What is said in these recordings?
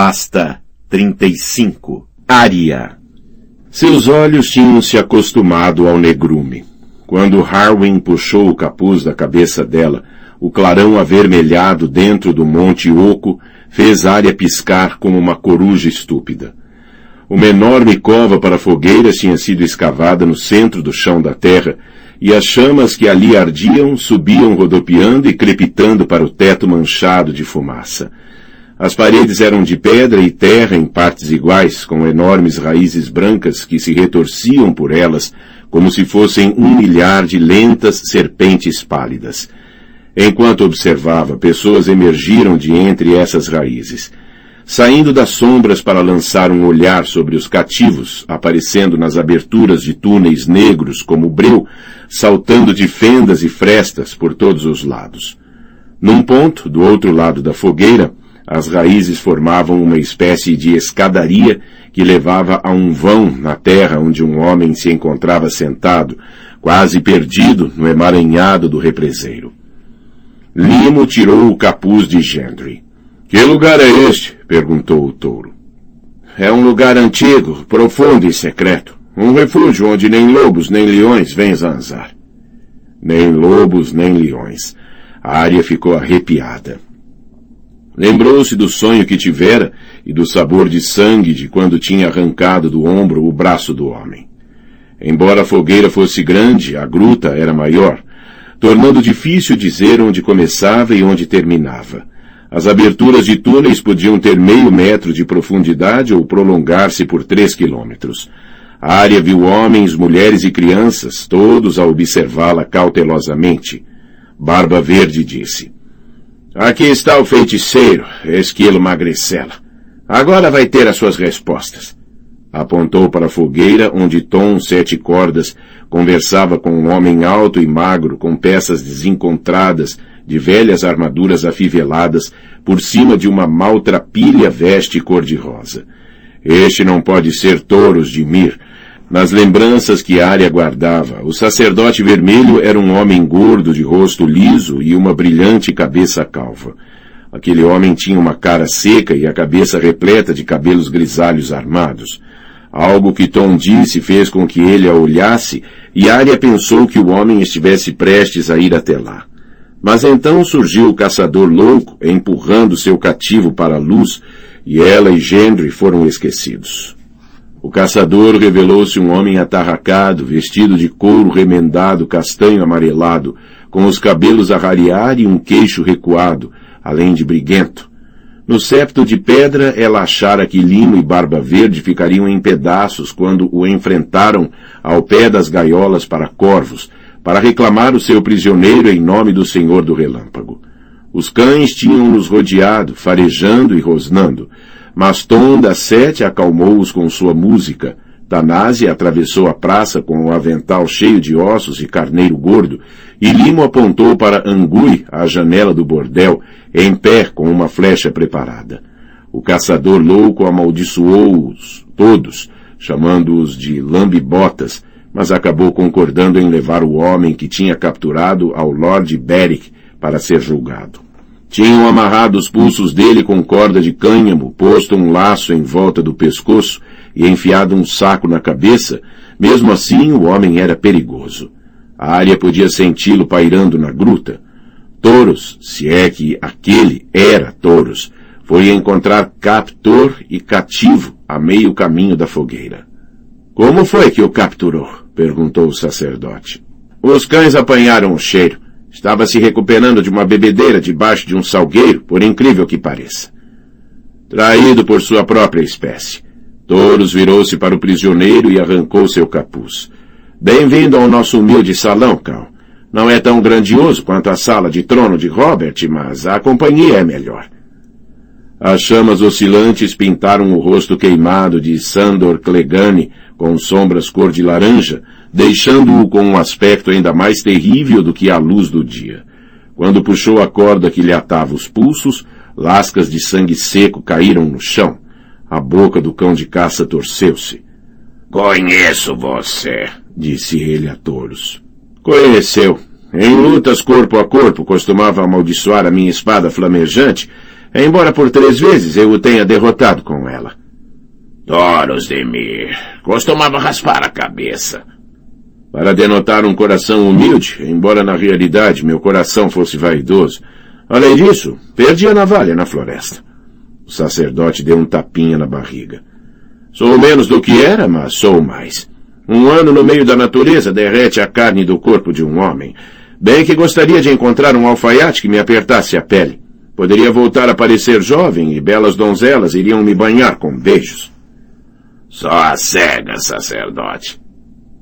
Pasta 35 Ária Seus olhos tinham se acostumado ao negrume. Quando Harwin puxou o capuz da cabeça dela, o clarão avermelhado dentro do monte oco fez Ária piscar como uma coruja estúpida. Uma enorme cova para fogueiras tinha sido escavada no centro do chão da terra, e as chamas que ali ardiam subiam rodopiando e crepitando para o teto manchado de fumaça. As paredes eram de pedra e terra em partes iguais, com enormes raízes brancas que se retorciam por elas, como se fossem um milhar de lentas serpentes pálidas. Enquanto observava, pessoas emergiram de entre essas raízes. Saindo das sombras para lançar um olhar sobre os cativos, aparecendo nas aberturas de túneis negros como breu, saltando de fendas e frestas por todos os lados. Num ponto, do outro lado da fogueira, as raízes formavam uma espécie de escadaria que levava a um vão na terra onde um homem se encontrava sentado, quase perdido no emaranhado do represeiro. Limo tirou o capuz de Gendry. Que lugar é este? perguntou o touro. É um lugar antigo, profundo e secreto. Um refúgio onde nem lobos nem leões vêm zanzar. Nem lobos nem leões. A área ficou arrepiada. Lembrou-se do sonho que tivera e do sabor de sangue de quando tinha arrancado do ombro o braço do homem. Embora a fogueira fosse grande, a gruta era maior, tornando difícil dizer onde começava e onde terminava. As aberturas de túneis podiam ter meio metro de profundidade ou prolongar-se por três quilômetros. A área viu homens, mulheres e crianças, todos a observá-la cautelosamente. Barba Verde disse, Aqui está o feiticeiro, Esquilo Magricela. Agora vai ter as suas respostas. Apontou para a fogueira onde Tom Sete Cordas conversava com um homem alto e magro com peças desencontradas de velhas armaduras afiveladas por cima de uma maltrapilha veste cor-de-rosa. Este não pode ser Touros de Mir, nas lembranças que Arya guardava, o sacerdote vermelho era um homem gordo de rosto liso e uma brilhante cabeça calva. Aquele homem tinha uma cara seca e a cabeça repleta de cabelos grisalhos armados. Algo que Tom disse fez com que ele a olhasse e Arya pensou que o homem estivesse prestes a ir até lá. Mas então surgiu o caçador louco, empurrando seu cativo para a luz, e ela e Gendry foram esquecidos. O caçador revelou-se um homem atarracado, vestido de couro remendado castanho amarelado, com os cabelos a rarear e um queixo recuado, além de briguento. No septo de pedra, ela achara que Lino e Barba Verde ficariam em pedaços quando o enfrentaram ao pé das gaiolas para corvos, para reclamar o seu prisioneiro em nome do Senhor do Relâmpago. Os cães tinham-nos rodeado, farejando e rosnando, mas Tom da Sete acalmou-os com sua música. Tanase atravessou a praça com o avental cheio de ossos e carneiro gordo, e Limo apontou para Angui, a janela do bordel, em pé com uma flecha preparada. O caçador louco amaldiçoou-os todos, chamando-os de lambibotas, mas acabou concordando em levar o homem que tinha capturado ao Lord Beric para ser julgado. Tinham amarrado os pulsos dele com corda de cânhamo, posto um laço em volta do pescoço e enfiado um saco na cabeça. Mesmo assim, o homem era perigoso. A área podia senti-lo pairando na gruta. Toros, se é que aquele era Toros, foi encontrar captor e cativo a meio caminho da fogueira. Como foi que o capturou? perguntou o sacerdote. Os cães apanharam o cheiro. Estava se recuperando de uma bebedeira debaixo de um salgueiro, por incrível que pareça. Traído por sua própria espécie. Touros virou-se para o prisioneiro e arrancou seu capuz. Bem-vindo ao nosso humilde salão, Cal. Não é tão grandioso quanto a sala de trono de Robert, mas a companhia é melhor. As chamas oscilantes pintaram o rosto queimado de Sandor Clegane com sombras cor de laranja, deixando-o com um aspecto ainda mais terrível do que a luz do dia. Quando puxou a corda que lhe atava os pulsos, lascas de sangue seco caíram no chão. A boca do cão de caça torceu-se. Conheço você, disse ele a touros. Conheceu. Em lutas corpo a corpo costumava amaldiçoar a minha espada flamejante, embora por três vezes eu o tenha derrotado com ela. Toros de Mir. Costumava raspar a cabeça. Para denotar um coração humilde, embora na realidade meu coração fosse vaidoso. Além disso, perdi a navalha na floresta. O sacerdote deu um tapinha na barriga. Sou menos do que era, mas sou mais. Um ano no meio da natureza derrete a carne do corpo de um homem. Bem que gostaria de encontrar um alfaiate que me apertasse a pele. Poderia voltar a parecer jovem e belas donzelas iriam me banhar com beijos. Só a cega, sacerdote.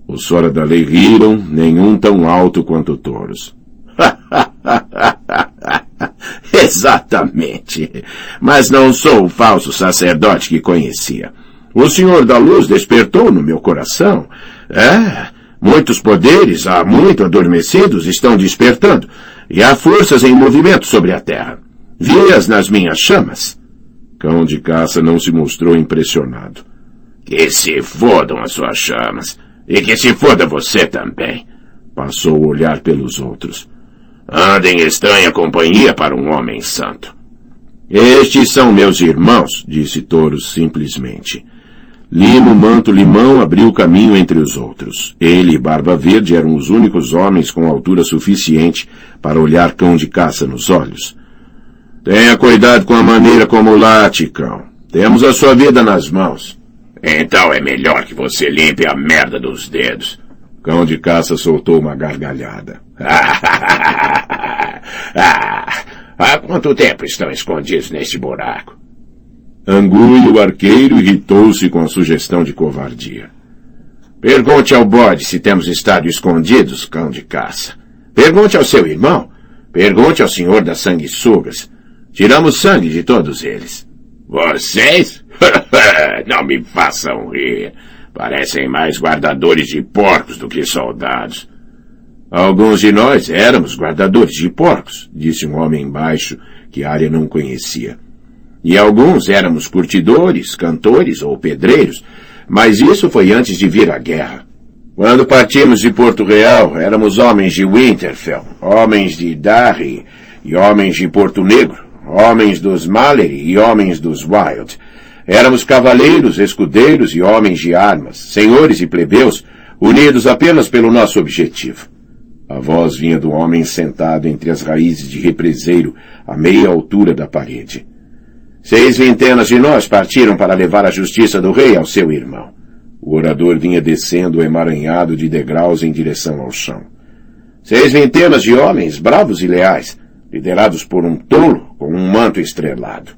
Os fora da lei riram, nenhum tão alto quanto touros. Exatamente. Mas não sou o falso sacerdote que conhecia. O Senhor da Luz despertou no meu coração. É, muitos poderes, há muito adormecidos, estão despertando, e há forças em movimento sobre a terra. Vi-as nas minhas chamas. Cão de caça não se mostrou impressionado. Que se fodam as suas chamas. E que se foda você também. Passou a olhar pelos outros. Anda em estranha companhia para um homem santo. Estes são meus irmãos, disse Toros simplesmente. Limo Manto Limão abriu caminho entre os outros. Ele e Barba Verde eram os únicos homens com altura suficiente para olhar cão de caça nos olhos. Tenha cuidado com a maneira como late, cão. Temos a sua vida nas mãos. Então é melhor que você limpe a merda dos dedos. Cão de caça soltou uma gargalhada. há quanto tempo estão escondidos neste buraco? Angui, o arqueiro, irritou-se com a sugestão de covardia. Pergunte ao bode se temos estado escondidos, cão de caça. Pergunte ao seu irmão. Pergunte ao senhor das sanguessugas. Tiramos sangue de todos eles. Vocês? Não me façam rir. Parecem mais guardadores de porcos do que soldados. Alguns de nós éramos guardadores de porcos, disse um homem baixo que a área não conhecia. E alguns éramos curtidores, cantores ou pedreiros, mas isso foi antes de vir a guerra. Quando partimos de Porto Real, éramos homens de Winterfell, homens de Darry e homens de Porto Negro, homens dos Mallory e homens dos Wild. Éramos cavaleiros, escudeiros e homens de armas, senhores e plebeus, unidos apenas pelo nosso objetivo. A voz vinha do homem sentado entre as raízes de represeiro, a meia altura da parede. Seis vintenas de nós partiram para levar a justiça do rei ao seu irmão. O orador vinha descendo emaranhado de degraus em direção ao chão. Seis vintenas de homens bravos e leais, liderados por um tolo com um manto estrelado.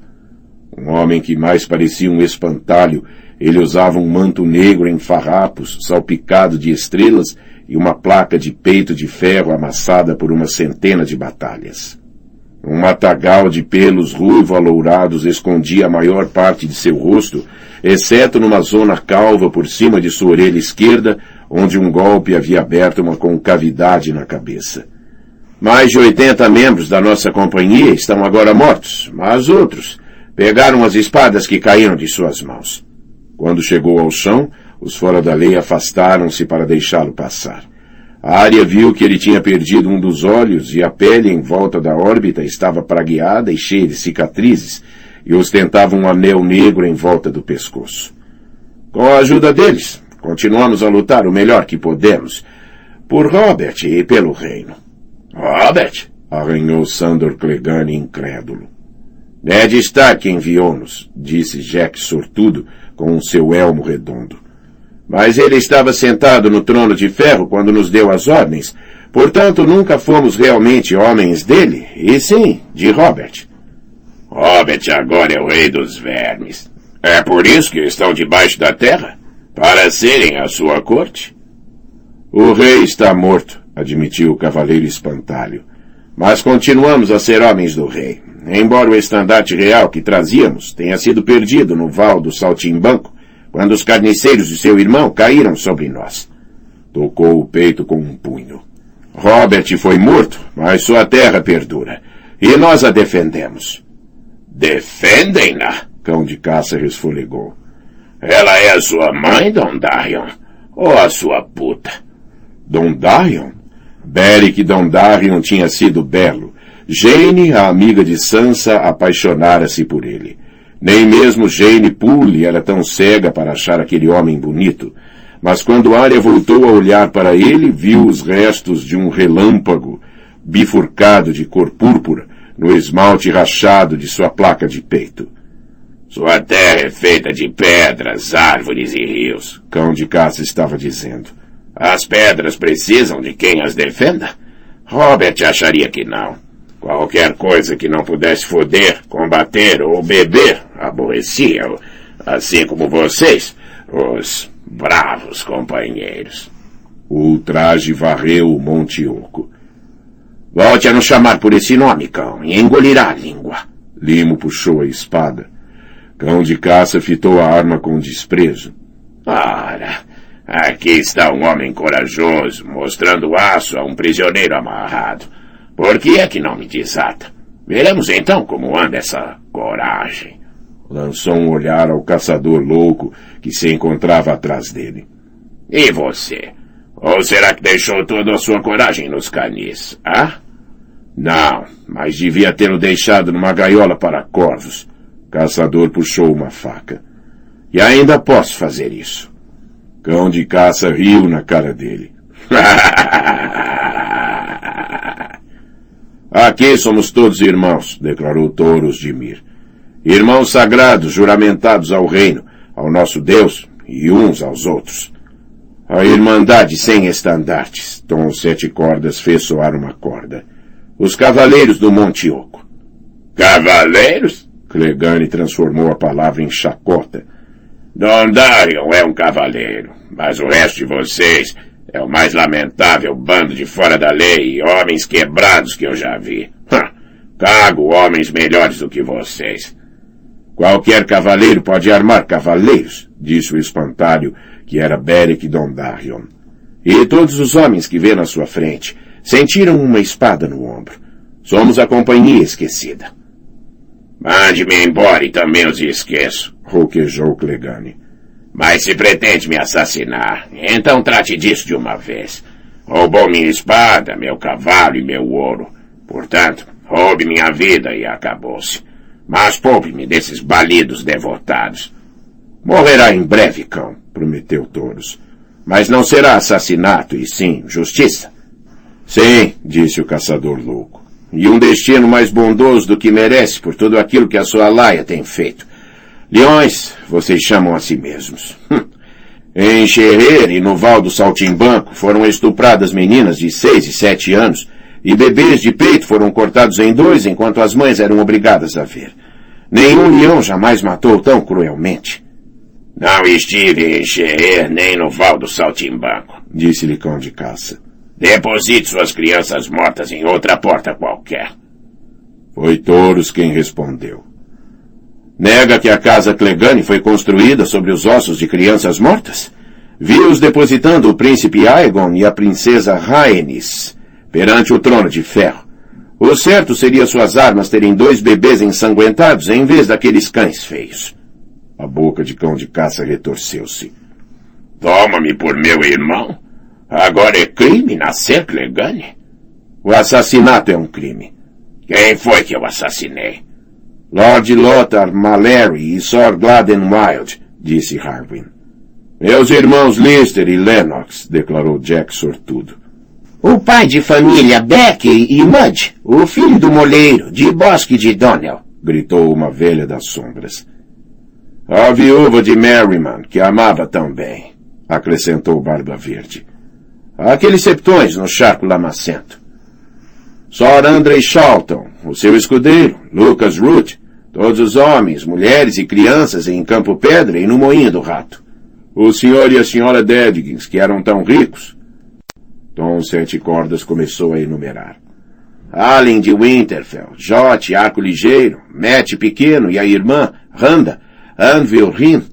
Um homem que mais parecia um espantalho, ele usava um manto negro em farrapos, salpicado de estrelas e uma placa de peito de ferro amassada por uma centena de batalhas. Um matagal de pelos ruivo-alourados escondia a maior parte de seu rosto, exceto numa zona calva por cima de sua orelha esquerda, onde um golpe havia aberto uma concavidade na cabeça. Mais de 80 membros da nossa companhia estão agora mortos, mas outros, Pegaram as espadas que caíram de suas mãos. Quando chegou ao chão, os fora da lei afastaram-se para deixá-lo passar. A área viu que ele tinha perdido um dos olhos e a pele em volta da órbita estava pragueada e cheia de cicatrizes e ostentava um anel negro em volta do pescoço. Com a ajuda deles, continuamos a lutar o melhor que podemos, por Robert e pelo reino. Robert? arranhou Sandor Clegane incrédulo. Ned Stark enviou-nos, disse Jack sortudo com o seu elmo redondo. Mas ele estava sentado no trono de ferro quando nos deu as ordens, portanto nunca fomos realmente homens dele, e sim de Robert. Robert agora é o rei dos vermes. É por isso que estão debaixo da terra? Para serem a sua corte? O rei está morto, admitiu o cavaleiro espantalho. Mas continuamos a ser homens do rei. Embora o estandarte real que trazíamos tenha sido perdido no val do Saltimbanco, quando os carniceiros de seu irmão caíram sobre nós. Tocou o peito com um punho. Robert foi morto, mas sua terra perdura. E nós a defendemos. Defendem-na? Cão de caça resfolegou. Ela é a sua mãe, Don Darion? Ou a sua puta? Don Darion? Beric Don Darion tinha sido belo, Jane, a amiga de Sansa, apaixonara-se por ele. Nem mesmo Jane Poole era tão cega para achar aquele homem bonito. Mas quando Arya voltou a olhar para ele, viu os restos de um relâmpago bifurcado de cor púrpura no esmalte rachado de sua placa de peito. Sua terra é feita de pedras, árvores e rios, cão de caça estava dizendo. As pedras precisam de quem as defenda? Robert acharia que não. Qualquer coisa que não pudesse foder, combater ou beber, aborrecia-o, assim como vocês, os bravos companheiros. O ultraje varreu o Monte Oco. Volte a nos chamar por esse nome, cão, e engolirá a língua. Limo puxou a espada. Cão de caça fitou a arma com desprezo. Ora, aqui está um homem corajoso, mostrando aço a um prisioneiro amarrado. Por que é que não me desata? Veremos então como anda essa coragem. Lançou um olhar ao caçador louco que se encontrava atrás dele. E você? Ou será que deixou toda a sua coragem nos canis, ah? Não, mas devia tê-lo deixado numa gaiola para corvos. Caçador puxou uma faca. E ainda posso fazer isso. Cão de caça riu na cara dele. Aqui somos todos irmãos, declarou Touros de Mir. Irmãos sagrados, juramentados ao reino, ao nosso Deus e uns aos outros. A Irmandade sem estandartes, Tom Sete Cordas fez soar uma corda. Os Cavaleiros do Monte Oco. Cavaleiros? Clegane transformou a palavra em chacota. Dondarion é um cavaleiro, mas o resto de vocês é o mais lamentável bando de fora da lei e homens quebrados que eu já vi. Cago homens melhores do que vocês. Qualquer cavaleiro pode armar cavaleiros, disse o espantalho, que era Beric Dondarion. E todos os homens que vê na sua frente sentiram uma espada no ombro. Somos a companhia esquecida. Mande-me embora e também os esqueço, roquejou Clegane. Mas se pretende me assassinar, então trate disso de uma vez. Roubou minha espada, meu cavalo e meu ouro. Portanto, roube minha vida e acabou-se. Mas poupe-me desses balidos devotados. Morrerá em breve, cão, prometeu Touros. Mas não será assassinato, e sim justiça. Sim, disse o caçador louco e um destino mais bondoso do que merece por tudo aquilo que a sua laia tem feito. Leões, vocês chamam a si mesmos. Hum. Em Xerrer e no Val do Saltimbanco foram estupradas meninas de seis e sete anos e bebês de peito foram cortados em dois enquanto as mães eram obrigadas a ver. Nenhum leão jamais matou tão cruelmente. Não estive em Xerrer nem no Val do Saltimbanco, disse-lhe cão de caça. Deposite suas crianças mortas em outra porta qualquer. Foi Touros quem respondeu. Nega que a casa Clegane foi construída sobre os ossos de crianças mortas? Vi-os depositando o príncipe Aegon e a princesa Rhaenys perante o trono de ferro. O certo seria suas armas terem dois bebês ensanguentados em vez daqueles cães feios. A boca de cão de caça retorceu-se. Toma-me por meu irmão? Agora é crime nascer Clegane? O assassinato é um crime. Quem foi que eu assassinei? Lord Lothar Mallory e Sir Gladden Wild, disse Harwin. Meus irmãos Lister e Lennox, declarou Jack sortudo. O pai de família Beck e Mudge, o filho do moleiro, de Bosque de Donnell, gritou uma velha das sombras. A viúva de Merriman, que amava tão bem, acrescentou Barba Verde. Aqueles septões no charco lamacento. Sor Andrei Charlton, o seu escudeiro, Lucas Root, todos os homens, mulheres e crianças em Campo Pedra e no Moinho do Rato. O senhor e a senhora Dedgins, que eram tão ricos. Tom Sete Cordas começou a enumerar. Allen de Winterfell, Jote, Arco Ligeiro, Matt Pequeno e a irmã, Randa, Anvil Rin,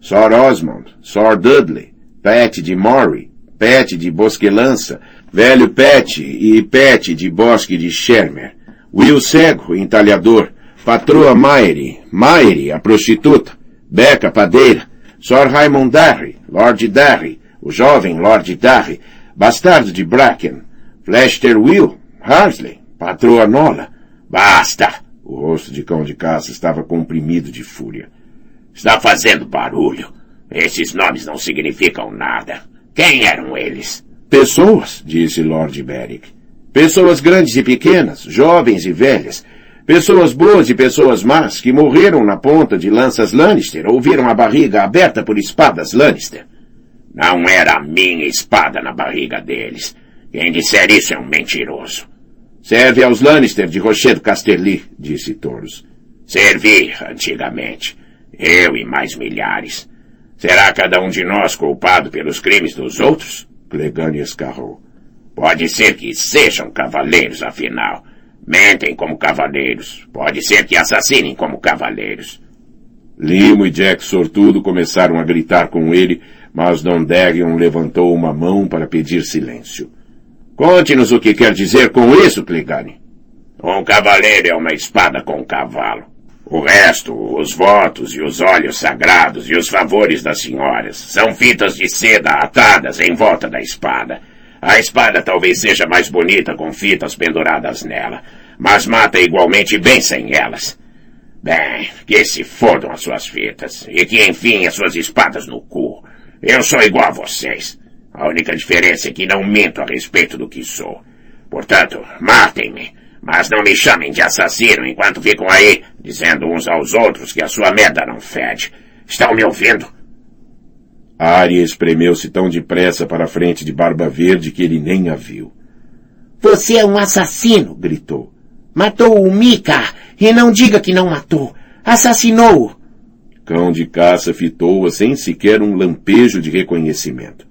Sor Osmond, Sor Dudley, Pat de Murray, Pet de Bosquelança, Velho Pet e Pet de Bosque de Shermer, Will Cego, entalhador, Patroa Maire, Maire, a prostituta, Beca Padeira, Sor Raymond Darry, Lord Darry, o jovem Lord Darry, bastardo de Bracken, Flester Will, Harsley, Patroa Nola, Basta! O rosto de cão de caça estava comprimido de fúria. Está fazendo barulho. Esses nomes não significam nada. Quem eram eles? Pessoas, disse Lord Beric. Pessoas grandes e pequenas, jovens e velhas. Pessoas boas e pessoas más que morreram na ponta de lanças Lannister ou viram a barriga aberta por espadas Lannister. Não era a minha espada na barriga deles. Quem disser isso é um mentiroso. Serve aos Lannister de Rochedo Casterly, disse Toros. Servi, antigamente. Eu e mais milhares. Será cada um de nós culpado pelos crimes dos outros? Clegane escarrou. Pode ser que sejam cavaleiros, afinal. Mentem como cavaleiros. Pode ser que assassinem como cavaleiros. Limo e Jack Sortudo começaram a gritar com ele, mas Dondarrion levantou uma mão para pedir silêncio. Conte-nos o que quer dizer com isso, Clegane. Um cavaleiro é uma espada com um cavalo. O resto, os votos e os olhos sagrados e os favores das senhoras, são fitas de seda atadas em volta da espada. A espada talvez seja mais bonita com fitas penduradas nela, mas mata igualmente bem sem elas. Bem, que se fodam as suas fitas, e que enfim as suas espadas no cu. Eu sou igual a vocês. A única diferença é que não minto a respeito do que sou. Portanto, matem-me, mas não me chamem de assassino enquanto ficam aí, dizendo uns aos outros que a sua merda não fede. Estão me ouvindo? A Arya espremeu-se tão depressa para a frente de Barba Verde que ele nem a viu. Você é um assassino, gritou. Matou o Mika, e não diga que não matou. Assassinou-o. Cão de caça fitou-a sem sequer um lampejo de reconhecimento.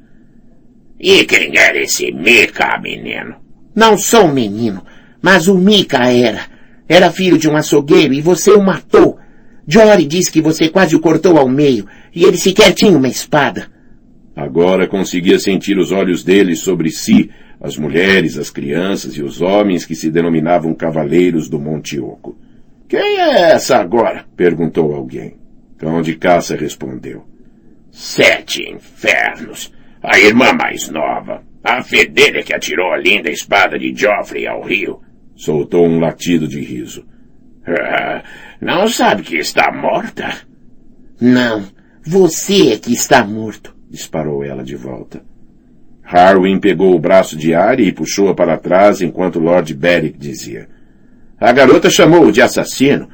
E quem era esse Mika, menino? Não sou um menino, mas o Mika era. Era filho de um açougueiro e você o matou. Jory disse que você quase o cortou ao meio e ele sequer tinha uma espada. Agora conseguia sentir os olhos dele sobre si, as mulheres, as crianças e os homens que se denominavam cavaleiros do Monte Oco. Quem é essa agora? perguntou alguém. Cão de caça respondeu. Sete infernos. A irmã mais nova. A fedelha que atirou a linda espada de Joffrey ao rio. Soltou um latido de riso. Ah, não sabe que está morta? Não. Você é que está morto. Disparou ela de volta. Harwin pegou o braço de Arya e puxou-a para trás enquanto Lord Beric dizia. A garota chamou-o de assassino.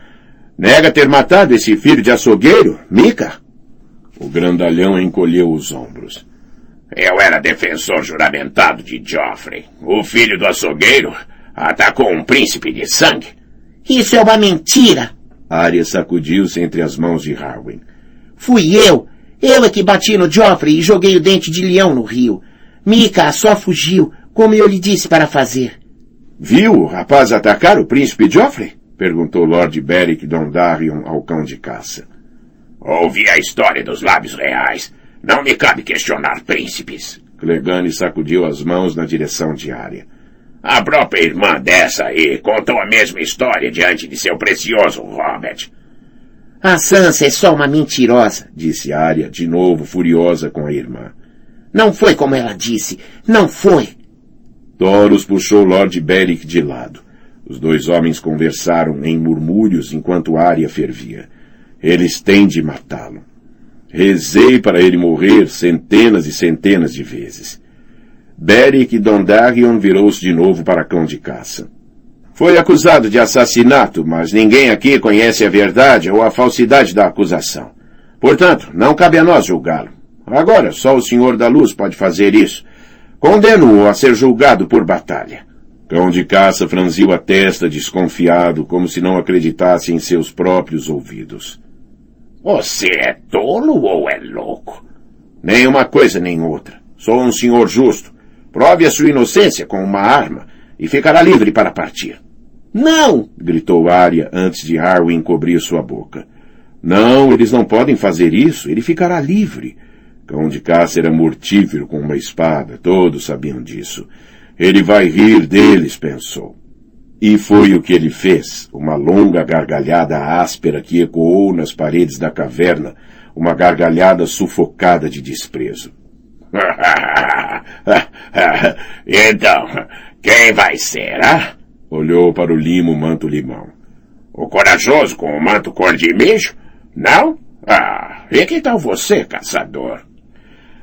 Nega ter matado esse filho de açougueiro, Mika? O grandalhão encolheu os ombros. Eu era defensor juramentado de Joffrey. O filho do açougueiro atacou um príncipe de sangue. Isso é uma mentira! Arya sacudiu-se entre as mãos de Harwin. Fui eu! Eu é que bati no Joffrey e joguei o dente de leão no rio. Mika só fugiu, como eu lhe disse para fazer. Viu o rapaz atacar o príncipe Joffrey? Perguntou Lord Beric Dondarrion ao cão de caça. Ouvi a história dos lábios reais. Não me cabe questionar príncipes. Clegane sacudiu as mãos na direção de Arya. A própria irmã dessa aí contou a mesma história diante de seu precioso Robert. A Sansa é só uma mentirosa, disse Arya, de novo furiosa com a irmã. Não foi como ela disse. Não foi. Thoros puxou Lord Beric de lado. Os dois homens conversaram em murmúrios enquanto Arya fervia. Eles têm de matá-lo. Rezei para ele morrer centenas e centenas de vezes. Beric Dondarrion virou-se de novo para cão de caça. Foi acusado de assassinato, mas ninguém aqui conhece a verdade ou a falsidade da acusação. Portanto, não cabe a nós julgá-lo. Agora, só o Senhor da Luz pode fazer isso. Condeno-o a ser julgado por batalha. Cão de caça franziu a testa desconfiado, como se não acreditasse em seus próprios ouvidos. Você é tolo ou é louco? Nem uma coisa nem outra. Sou um senhor justo. Prove a sua inocência com uma arma e ficará livre para partir. Não! gritou Arya antes de Harwin cobrir sua boca. Não, eles não podem fazer isso. Ele ficará livre. Cão de caça era mortífero com uma espada. Todos sabiam disso. Ele vai rir deles, pensou. E foi o que ele fez. Uma longa gargalhada áspera que ecoou nas paredes da caverna. Uma gargalhada sufocada de desprezo. então, quem vai ser? Olhou para o limo manto-limão. O corajoso com o manto cor de mijo? Não? Ah, e que tal você, caçador?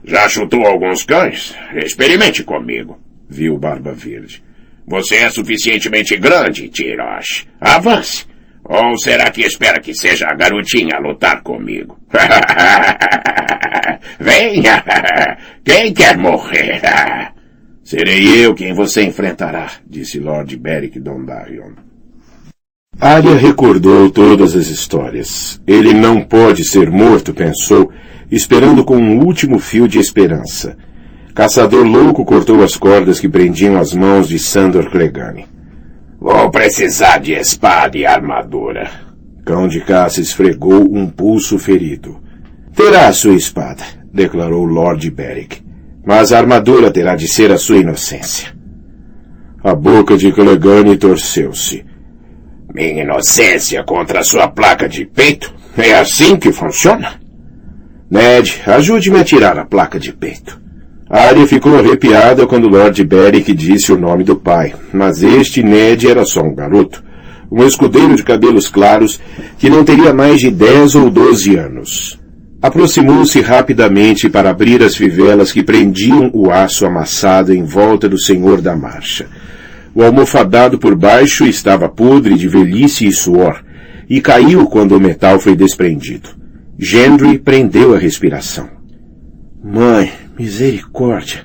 Já chutou alguns cães? Experimente comigo, viu Barba Verde. Você é suficientemente grande, Tirosh. Avance. Ou será que espera que seja a garotinha a lutar comigo? Venha! Quem quer morrer? Serei eu quem você enfrentará, disse Lord Beric Dondarrion. Arya recordou todas as histórias. Ele não pode ser morto, pensou, esperando com um último fio de esperança. Caçador louco cortou as cordas que prendiam as mãos de Sandor Clegane. Vou precisar de espada e armadura. Cão de caça esfregou um pulso ferido. Terá sua espada, declarou Lord Beric. Mas a armadura terá de ser a sua inocência. A boca de Clegane torceu-se. Minha inocência contra a sua placa de peito? É assim que funciona? Ned, ajude-me a tirar a placa de peito. Arya ficou arrepiada quando Lord Beric disse o nome do pai, mas este Ned era só um garoto, um escudeiro de cabelos claros que não teria mais de dez ou doze anos. Aproximou-se rapidamente para abrir as fivelas que prendiam o aço amassado em volta do senhor da marcha. O almofadado por baixo estava podre de velhice e suor, e caiu quando o metal foi desprendido. Gendry prendeu a respiração. Mãe, Misericórdia!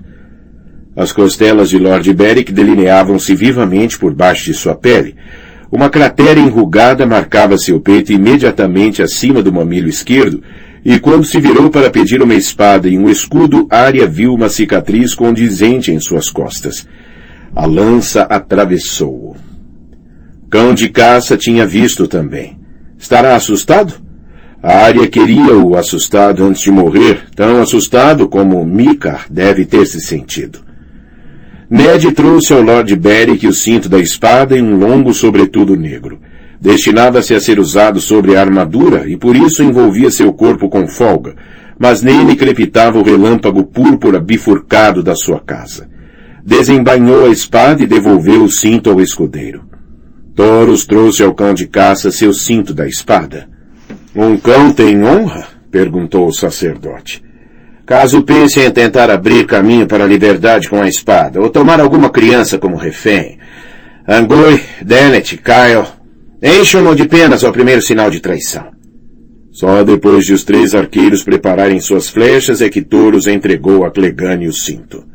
As costelas de Lord Beric delineavam-se vivamente por baixo de sua pele. Uma cratera enrugada marcava seu peito imediatamente acima do mamilo esquerdo, e quando se virou para pedir uma espada e um escudo, Arya viu uma cicatriz condizente em suas costas. A lança atravessou-o. Cão de caça tinha visto também. Estará assustado? A área queria-o assustado antes de morrer, tão assustado como Mika deve ter se sentido. Ned trouxe ao Lord Beric o cinto da espada e um longo sobretudo negro. Destinava-se a ser usado sobre a armadura e por isso envolvia seu corpo com folga, mas nele crepitava o relâmpago púrpura bifurcado da sua casa. Desembainhou a espada e devolveu o cinto ao escudeiro. Toros trouxe ao cão de caça seu cinto da espada. Um cão tem honra? perguntou o sacerdote. Caso pense em tentar abrir caminho para a liberdade com a espada, ou tomar alguma criança como refém, Angui, Dennett, Kyle, encham-no de penas ao primeiro sinal de traição. Só depois de os três arqueiros prepararem suas flechas é que Touros entregou a Clegane o cinto.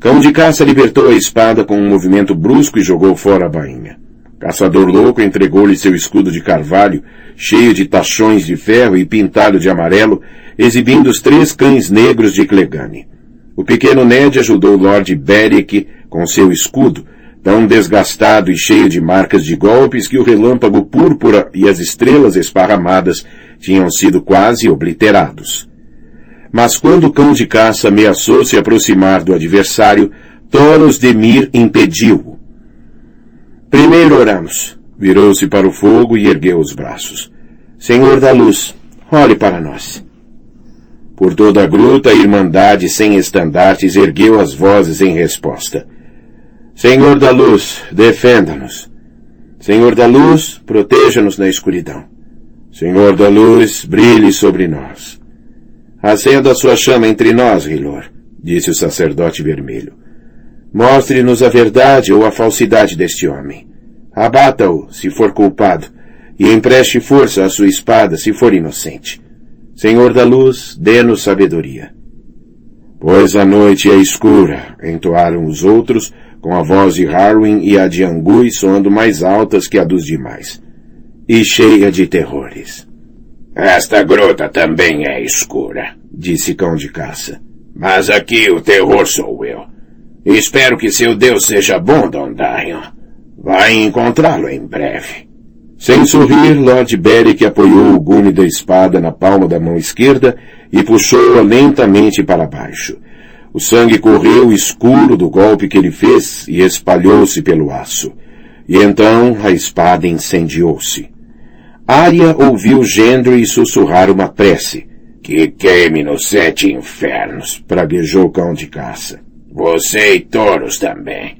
Cão de caça libertou a espada com um movimento brusco e jogou fora a bainha. Caçador louco entregou-lhe seu escudo de carvalho, cheio de tachões de ferro e pintado de amarelo, exibindo os três cães negros de Clegane. O pequeno Ned ajudou Lord Beric com seu escudo, tão desgastado e cheio de marcas de golpes que o relâmpago púrpura e as estrelas esparramadas tinham sido quase obliterados. Mas quando o cão de caça ameaçou se aproximar do adversário, Thoros Demir impediu-o. Primeiro oramos. Virou-se para o fogo e ergueu os braços. Senhor da luz, olhe para nós. Por toda a gruta, a Irmandade sem estandartes ergueu as vozes em resposta. Senhor da luz, defenda-nos. Senhor da luz, proteja-nos na escuridão. Senhor da luz, brilhe sobre nós. Acenda a sua chama entre nós, Rilor, disse o sacerdote vermelho. Mostre-nos a verdade ou a falsidade deste homem. Abata-o, se for culpado, e empreste força à sua espada, se for inocente. Senhor da luz, dê-nos sabedoria. Pois a noite é escura, entoaram os outros, com a voz de Harwin e a de Angui soando mais altas que a dos demais. E cheia de terrores. Esta gruta também é escura, disse Cão de Caça. Mas aqui o terror sou eu. Espero que seu Deus seja bom, Dondarrion. Vai encontrá-lo em breve. Sem sorrir, Lord Beric apoiou o gume da espada na palma da mão esquerda e puxou-a lentamente para baixo. O sangue correu escuro do golpe que ele fez e espalhou-se pelo aço. E então a espada incendiou-se. Arya ouviu Gendry sussurrar uma prece. Que queime nos sete infernos, praguejou o cão de caça. Você e touros também.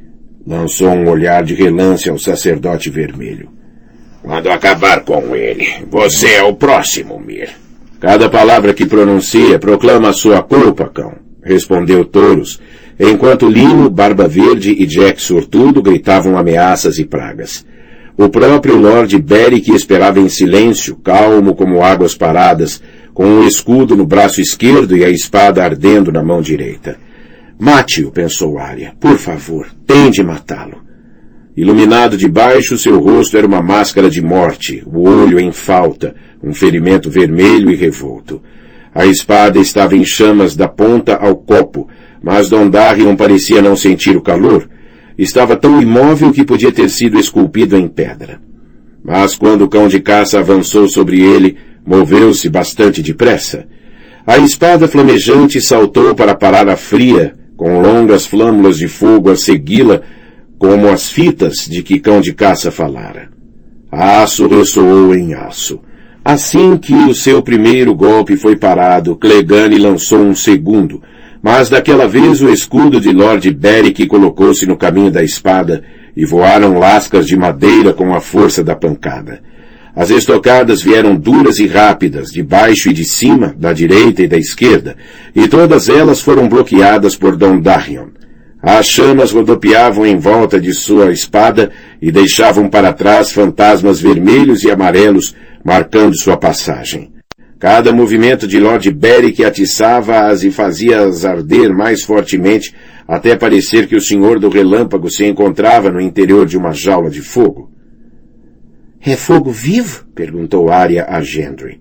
Lançou um olhar de relance ao sacerdote vermelho. Quando acabar com ele, você é o próximo, Mir. Cada palavra que pronuncia proclama sua culpa, cão, respondeu Touros, enquanto Lino, Barba Verde e Jack Sortudo gritavam ameaças e pragas. O próprio Lord Beric esperava em silêncio, calmo como águas paradas, com um escudo no braço esquerdo e a espada ardendo na mão direita. Mate-o, pensou Arya. Por favor, tende matá-lo. Iluminado de baixo, seu rosto era uma máscara de morte, o olho em falta, um ferimento vermelho e revolto. A espada estava em chamas da ponta ao copo, mas Dondarrion parecia não sentir o calor. Estava tão imóvel que podia ter sido esculpido em pedra. Mas quando o cão de caça avançou sobre ele, moveu-se bastante depressa. A espada flamejante saltou para parar a fria, com longas flâmulas de fogo a segui-la como as fitas de que cão de caça falara. Aço ressoou em aço. Assim que o seu primeiro golpe foi parado, Clegane lançou um segundo, mas daquela vez o escudo de Lord Beric colocou-se no caminho da espada e voaram lascas de madeira com a força da pancada. As estocadas vieram duras e rápidas, de baixo e de cima, da direita e da esquerda, e todas elas foram bloqueadas por Dondarrion. As chamas rodopiavam em volta de sua espada e deixavam para trás fantasmas vermelhos e amarelos, marcando sua passagem. Cada movimento de Lord Beric atiçava-as e fazia-as arder mais fortemente, até parecer que o Senhor do Relâmpago se encontrava no interior de uma jaula de fogo. É fogo vivo? perguntou Arya a Gendry.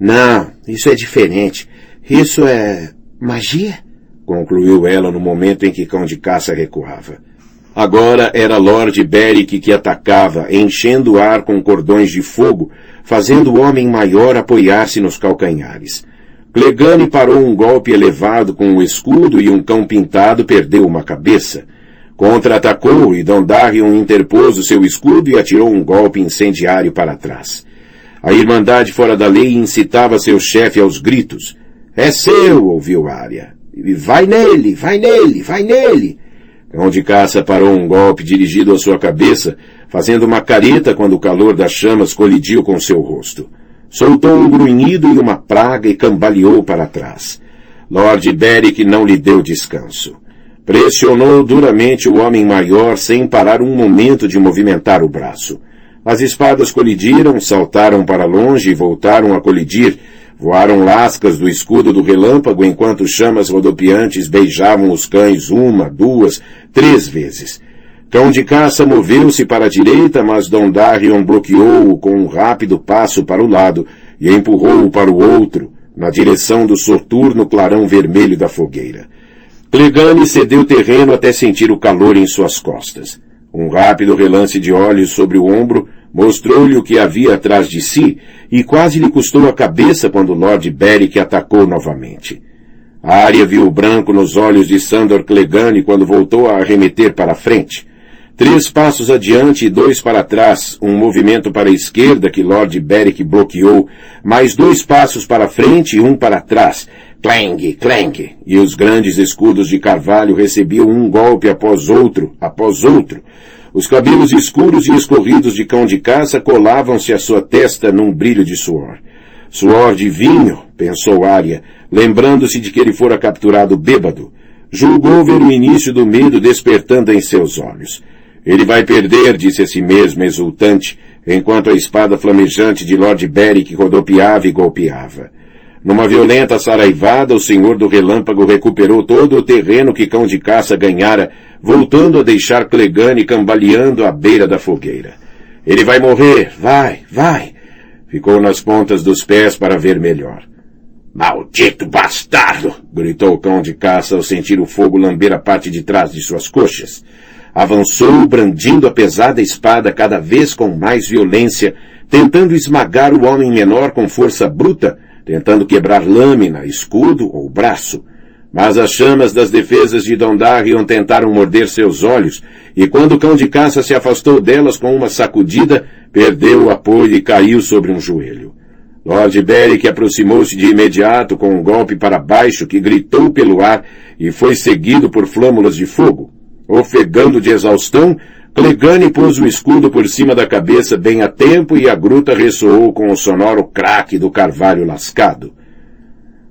Não, isso é diferente. Isso é magia? concluiu ela no momento em que cão de caça recuava. Agora era Lord Beric que atacava, enchendo o ar com cordões de fogo, fazendo o homem maior apoiar-se nos calcanhares. Clegane parou um golpe elevado com o escudo e um cão pintado perdeu uma cabeça. Contra-atacou e Dondarrion interpôs o seu escudo e atirou um golpe incendiário para trás. A Irmandade fora da lei incitava seu chefe aos gritos. É seu, ouviu Arya. Vai nele, vai nele, vai nele. Cão de caça parou um golpe dirigido à sua cabeça, fazendo uma careta quando o calor das chamas colidiu com seu rosto. Soltou um grunhido e uma praga e cambaleou para trás. Lord Beric não lhe deu descanso. Pressionou duramente o homem maior sem parar um momento de movimentar o braço. As espadas colidiram, saltaram para longe e voltaram a colidir, Voaram lascas do escudo do relâmpago enquanto chamas rodopiantes beijavam os cães uma, duas, três vezes. Cão de caça moveu-se para a direita, mas Dondarion bloqueou-o com um rápido passo para o lado e empurrou-o para o outro, na direção do soturno clarão vermelho da fogueira. Clegane cedeu terreno até sentir o calor em suas costas. Um rápido relance de olhos sobre o ombro Mostrou-lhe o que havia atrás de si e quase lhe custou a cabeça quando Lord Beric atacou novamente. A área viu o branco nos olhos de Sandor Clegane quando voltou a arremeter para a frente. Três passos adiante e dois para trás, um movimento para a esquerda que Lord Beric bloqueou, mais dois passos para frente e um para trás. Clang, clang, e os grandes escudos de carvalho recebiam um golpe após outro, após outro, os cabelos escuros e escorridos de cão de caça colavam-se à sua testa num brilho de suor. Suor de vinho, pensou Arya, lembrando-se de que ele fora capturado bêbado. Julgou ver o início do medo despertando em seus olhos. Ele vai perder, disse a si mesmo, exultante, enquanto a espada flamejante de Lord Beric rodopiava e golpeava. Numa violenta saraivada, o senhor do relâmpago recuperou todo o terreno que cão de caça ganhara, voltando a deixar Clegane cambaleando à beira da fogueira. Ele vai morrer, vai, vai! Ficou nas pontas dos pés para ver melhor. Maldito bastardo! gritou o cão de caça ao sentir o fogo lamber a parte de trás de suas coxas. Avançou, brandindo a pesada espada cada vez com mais violência, tentando esmagar o homem menor com força bruta, tentando quebrar lâmina, escudo ou braço. Mas as chamas das defesas de Dondarion tentaram morder seus olhos, e quando o cão de caça se afastou delas com uma sacudida, perdeu o apoio e caiu sobre um joelho. Lord Beric aproximou-se de imediato com um golpe para baixo que gritou pelo ar e foi seguido por flâmulas de fogo. Ofegando de exaustão, Clegane pôs o escudo por cima da cabeça bem a tempo e a gruta ressoou com o sonoro craque do carvalho lascado.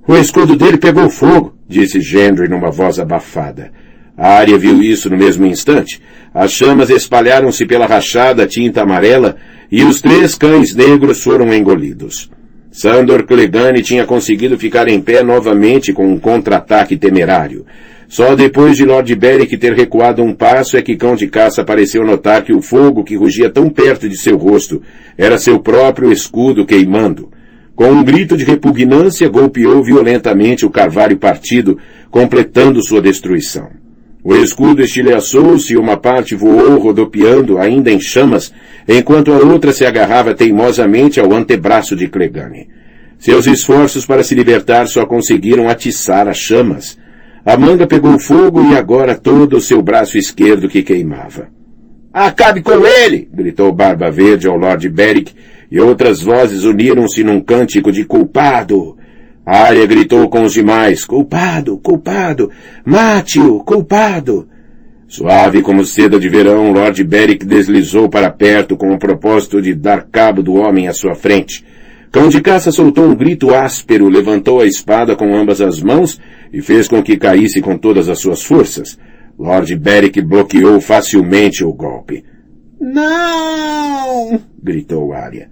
O escudo dele pegou fogo, disse Gendry numa voz abafada. A área viu isso no mesmo instante. As chamas espalharam-se pela rachada tinta amarela e os três cães negros foram engolidos. Sandor Clegane tinha conseguido ficar em pé novamente com um contra-ataque temerário. Só depois de Lord Beric ter recuado um passo é que Cão de Caça pareceu notar que o fogo que rugia tão perto de seu rosto era seu próprio escudo queimando. Com um grito de repugnância, golpeou violentamente o carvalho partido, completando sua destruição. O escudo estilhaçou-se e uma parte voou rodopiando, ainda em chamas, enquanto a outra se agarrava teimosamente ao antebraço de Clegane. Seus esforços para se libertar só conseguiram atiçar as chamas. A manga pegou fogo e agora todo o seu braço esquerdo que queimava. Acabe com ele! gritou Barba Verde ao Lord Beric, e outras vozes uniram-se num cântico de culpado. A área gritou com os demais, culpado, culpado, mate-o, culpado. Suave como seda de verão, Lord Beric deslizou para perto com o propósito de dar cabo do homem à sua frente. Cão de caça soltou um grito áspero, levantou a espada com ambas as mãos e fez com que caísse com todas as suas forças. Lord Beric bloqueou facilmente o golpe. Não! gritou Arya.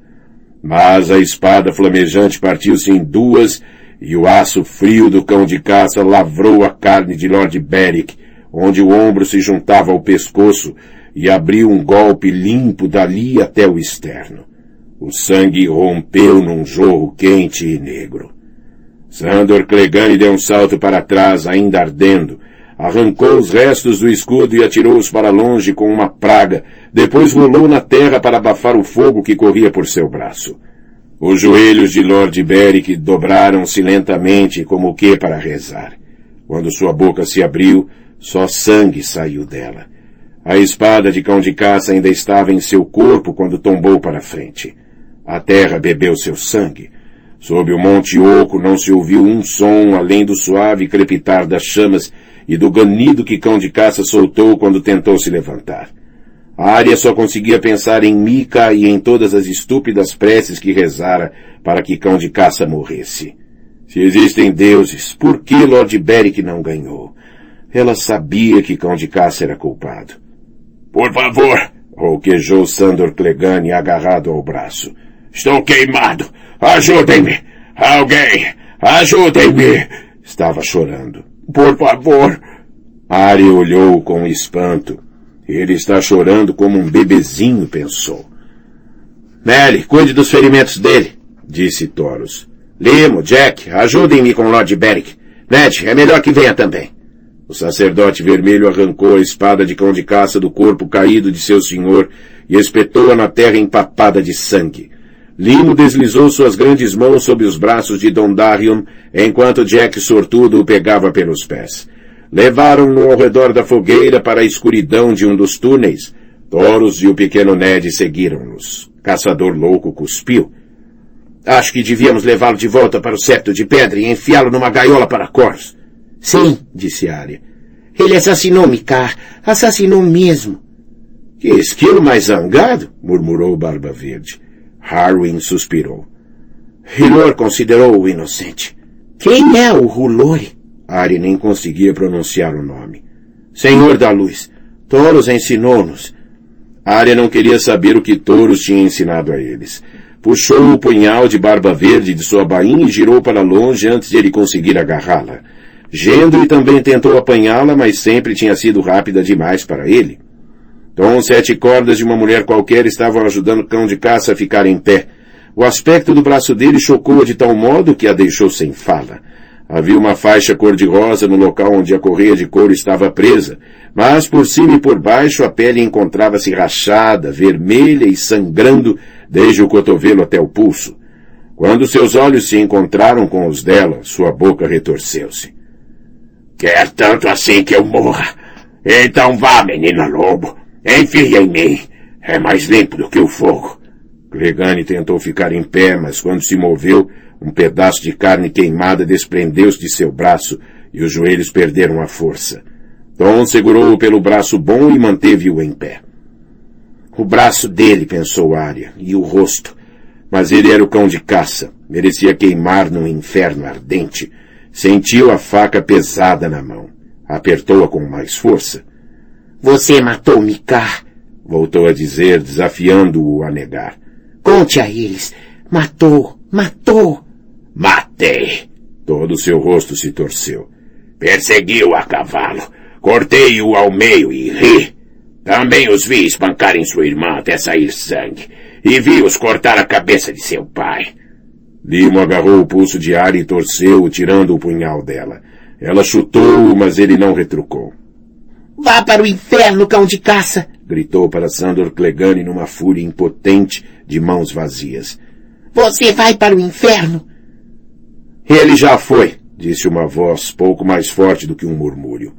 Mas a espada flamejante partiu-se em duas e o aço frio do cão de caça lavrou a carne de Lord Beric, onde o ombro se juntava ao pescoço e abriu um golpe limpo dali até o externo. O sangue rompeu num jorro quente e negro. Sandor Clegane deu um salto para trás, ainda ardendo. Arrancou os restos do escudo e atirou-os para longe com uma praga. Depois rolou na terra para abafar o fogo que corria por seu braço. Os joelhos de Lord Beric dobraram-se lentamente como o que para rezar. Quando sua boca se abriu, só sangue saiu dela. A espada de cão de caça ainda estava em seu corpo quando tombou para frente. A terra bebeu seu sangue. Sob o Monte Oco não se ouviu um som além do suave crepitar das chamas e do ganido que cão de caça soltou quando tentou se levantar. A área só conseguia pensar em Mika e em todas as estúpidas preces que rezara para que cão de caça morresse. Se existem deuses, por que Lord Beric não ganhou? Ela sabia que cão de caça era culpado. Por favor, rouquejou Sandor Clegane agarrado ao braço. Estou queimado! Ajudem-me! Alguém! Ajudem-me! Estava chorando. Por favor! Ari olhou com espanto. Ele está chorando como um bebezinho, pensou. Nelly, cuide dos ferimentos dele, disse Toros. Limo, Jack, ajudem-me com Lord Beric. Ned, é melhor que venha também. O sacerdote vermelho arrancou a espada de cão de caça do corpo caído de seu senhor e espetou-a na terra empapada de sangue. Limo deslizou suas grandes mãos sob os braços de Dondarion, enquanto Jack sortudo o pegava pelos pés. Levaram-no ao redor da fogueira para a escuridão de um dos túneis. Toros e o pequeno Ned seguiram-nos. Caçador louco cuspiu. Acho que devíamos levá-lo de volta para o septo de pedra e enfiá-lo numa gaiola para corvos. Sim, disse Arya. Ele assassinou Mikar. Assassinou mesmo. Que esquilo mais zangado, murmurou Barba Verde. Harwin suspirou. Hilor considerou-o inocente. Quem é o Hulori? Ari nem conseguia pronunciar o nome. Senhor da Luz, Toros ensinou-nos. Arya não queria saber o que Toros tinha ensinado a eles. Puxou o punhal de barba verde de sua bainha e girou para longe antes de ele conseguir agarrá-la. Gendry também tentou apanhá-la, mas sempre tinha sido rápida demais para ele. Então sete cordas de uma mulher qualquer estavam ajudando o cão de caça a ficar em pé. O aspecto do braço dele chocou-a de tal modo que a deixou sem fala. Havia uma faixa cor-de-rosa no local onde a correia de couro estava presa, mas por cima e por baixo a pele encontrava-se rachada, vermelha e sangrando desde o cotovelo até o pulso. Quando seus olhos se encontraram com os dela, sua boca retorceu-se. Quer tanto assim que eu morra? Então vá, menina lobo. Enfia em mim. É mais limpo do que o fogo. Clegane tentou ficar em pé, mas quando se moveu, um pedaço de carne queimada desprendeu-se de seu braço e os joelhos perderam a força. Tom segurou-o pelo braço bom e manteve-o em pé. O braço dele, pensou Arya, e o rosto. Mas ele era o cão de caça. Merecia queimar num inferno ardente. Sentiu a faca pesada na mão. Apertou-a com mais força. Você matou Mikar, voltou a dizer, desafiando-o a negar. Conte a eles. Matou, matou. Matei. Todo o seu rosto se torceu. Persegui-o a cavalo. Cortei-o ao meio e ri. Também os vi espancarem sua irmã até sair sangue. E vi-os cortar a cabeça de seu pai. Limo agarrou o pulso de Ari e torceu, tirando o punhal dela. Ela chutou-o, mas ele não retrucou. Vá para o inferno, cão de caça! gritou para Sandor Clegane numa fúria impotente, de mãos vazias. Você vai para o inferno! Ele já foi, disse uma voz pouco mais forte do que um murmúrio.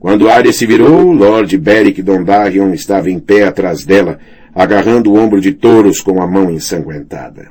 Quando Arya se virou, Lord Beric Dondarrion estava em pé atrás dela, agarrando o ombro de Touros com a mão ensanguentada.